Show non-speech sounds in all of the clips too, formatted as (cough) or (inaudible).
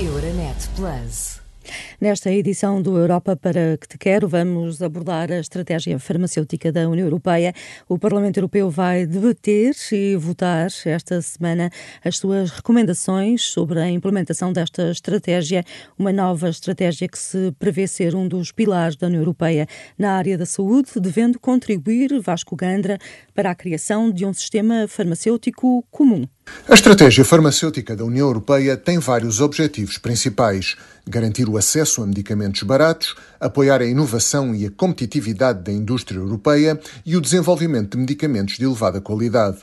Euronet Plus. Nesta edição do Europa para que te quero, vamos abordar a estratégia farmacêutica da União Europeia. O Parlamento Europeu vai debater e votar esta semana as suas recomendações sobre a implementação desta estratégia, uma nova estratégia que se prevê ser um dos pilares da União Europeia na área da saúde, devendo contribuir, Vasco Gandra, para a criação de um sistema farmacêutico comum. A estratégia farmacêutica da União Europeia tem vários objetivos principais: garantir o acesso a medicamentos baratos, apoiar a inovação e a competitividade da indústria europeia e o desenvolvimento de medicamentos de elevada qualidade.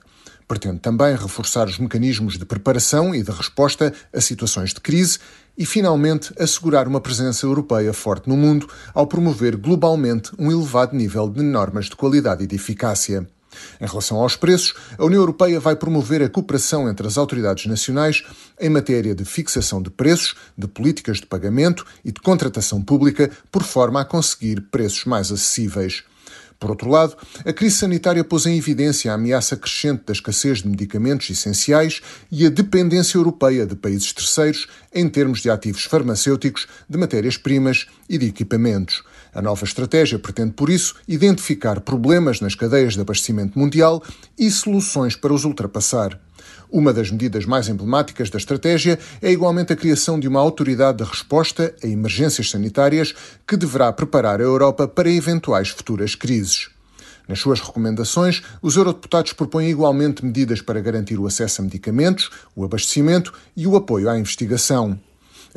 Pretende também reforçar os mecanismos de preparação e de resposta a situações de crise e, finalmente, assegurar uma presença europeia forte no mundo ao promover globalmente um elevado nível de normas de qualidade e de eficácia. Em relação aos preços, a União Europeia vai promover a cooperação entre as autoridades nacionais em matéria de fixação de preços, de políticas de pagamento e de contratação pública, por forma a conseguir preços mais acessíveis. Por outro lado, a crise sanitária pôs em evidência a ameaça crescente da escassez de medicamentos essenciais e a dependência europeia de países terceiros em termos de ativos farmacêuticos, de matérias-primas e de equipamentos. A nova estratégia pretende, por isso, identificar problemas nas cadeias de abastecimento mundial e soluções para os ultrapassar. Uma das medidas mais emblemáticas da estratégia é igualmente a criação de uma autoridade de resposta a emergências sanitárias que deverá preparar a Europa para eventuais futuras crises. Nas suas recomendações, os eurodeputados propõem igualmente medidas para garantir o acesso a medicamentos, o abastecimento e o apoio à investigação.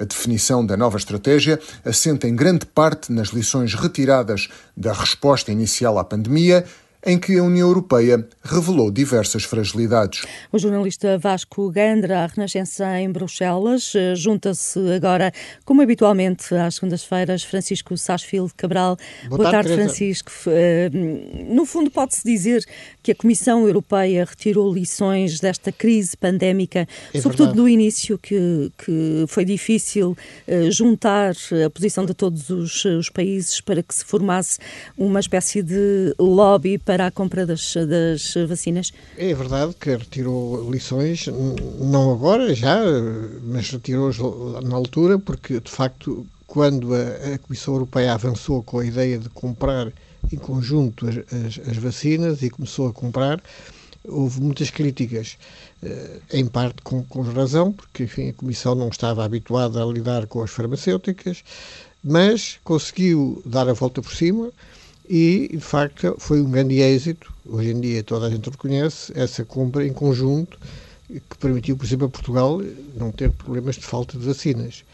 A definição da nova estratégia assenta em grande parte nas lições retiradas da resposta inicial à pandemia em que a União Europeia revelou diversas fragilidades. O jornalista Vasco Gandra, à Renascença em Bruxelas, eh, junta-se agora, como habitualmente, às segundas-feiras, Francisco Sasfil Cabral. Boa, Boa tarde, tarde Francisco. Eh, no fundo, pode-se dizer que a Comissão Europeia retirou lições desta crise pandémica, é sobretudo verdade. do início, que, que foi difícil eh, juntar a posição de todos os, os países para que se formasse uma espécie de lobby para a compra das, das vacinas? É verdade que retirou lições, não agora, já, mas retirou na altura, porque de facto, quando a, a Comissão Europeia avançou com a ideia de comprar em conjunto as, as, as vacinas e começou a comprar, houve muitas críticas, eh, em parte com, com razão, porque enfim, a Comissão não estava habituada a lidar com as farmacêuticas, mas conseguiu dar a volta por cima e, de facto, foi um grande êxito. Hoje em dia toda a gente reconhece essa compra em conjunto que permitiu, por exemplo, a Portugal não ter problemas de falta de vacinas.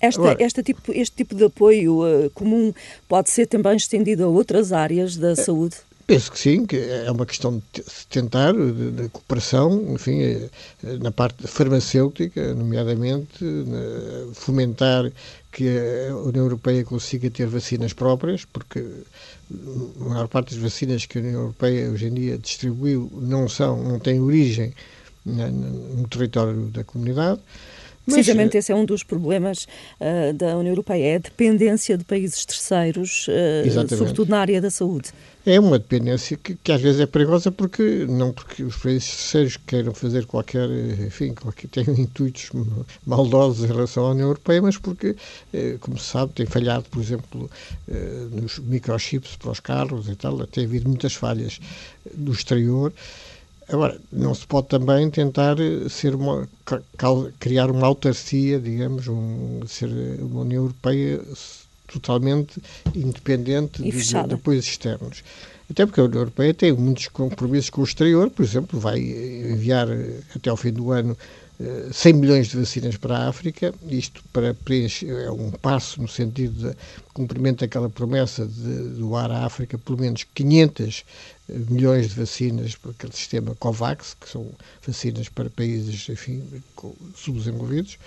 Esta, Agora, esta tipo, este tipo de apoio uh, comum pode ser também estendido a outras áreas da é, saúde? Penso que sim, que é uma questão de tentar, de, de cooperação, enfim, eh, na parte farmacêutica, nomeadamente, fomentar que a União Europeia consiga ter vacinas próprias, porque a maior parte das vacinas que a União Europeia hoje em dia distribuiu não são, não têm origem no território da comunidade. Precisamente Mas, esse é um dos problemas uh, da União Europeia, é a dependência de países terceiros, uh, sobretudo na área da saúde. É uma dependência que, que, às vezes é perigosa porque não porque os países terceiros queiram fazer qualquer, enfim, qualquer, (laughs) tenham intuitos maldosos em relação à União Europeia, mas porque, eh, como se sabe, tem falhado, por exemplo, nos microchips para os carros e tal, tem havido muitas falhas do exterior. Agora, não se pode também tentar ser uma, criar uma autarcia, digamos, um, ser uma União Europeia totalmente independente de, de, de apoios externos. Até porque a União Europeia tem muitos compromissos com o exterior, por exemplo, vai enviar até ao fim do ano 100 milhões de vacinas para a África, isto para preencher, é um passo no sentido de cumprimento daquela promessa de doar à África pelo menos 500 eh, milhões de vacinas para aquele sistema COVAX, que são vacinas para países, enfim, subdesenvolvidos.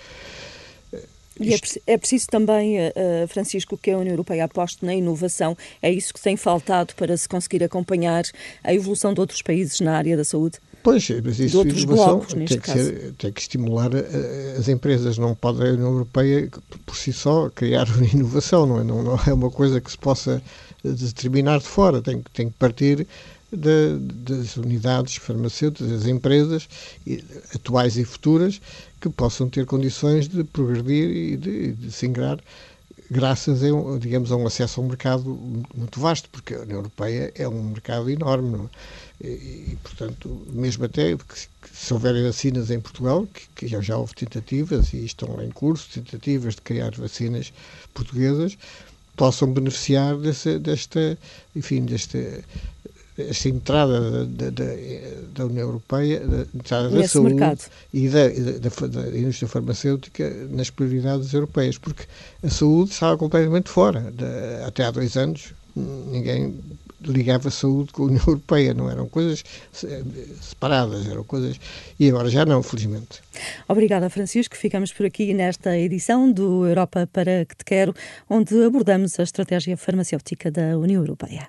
E é, é, preciso também, uh, Francisco, que a União Europeia aposte na inovação. É isso que tem faltado para se conseguir acompanhar a evolução de outros países na área da saúde? Pois, mas isso de inovação blocos, tem, que ser, tem que estimular eh, as empresas. Não pode a União Europeia, por si só, criar (laughs) inovação. Não é, não, não é uma coisa que se possa determinar de fora. Tem, tem que partir de, das unidades farmacêuticas, das empresas atuais e futuras, que possam ter condições de progredir e de, de se ingrar graças a, digamos, a um acesso a um mercado muito vasto, porque a União Europeia é um mercado enorme. É? E, portanto, mesmo até se houverem vacinas em Portugal, que, que, já houve tentativas e estão em curso tentativas de criar vacinas portuguesas, possam beneficiar desta, enfim, desta esta entrada da, da, da, União Europeia, da entrada da saúde mercado. e da, da, da, indústria farmacêutica nas prioridades europeias, porque a saúde estava completamente fora. até há dois anos, ninguém ligava a saúde com a União Europeia, não eram coisas separadas, eram coisas. E agora já não, felizmente. Obrigada, Francisco. Ficamos por aqui nesta edição do Europa para que te quero, onde abordamos a estratégia farmacêutica da União Europeia.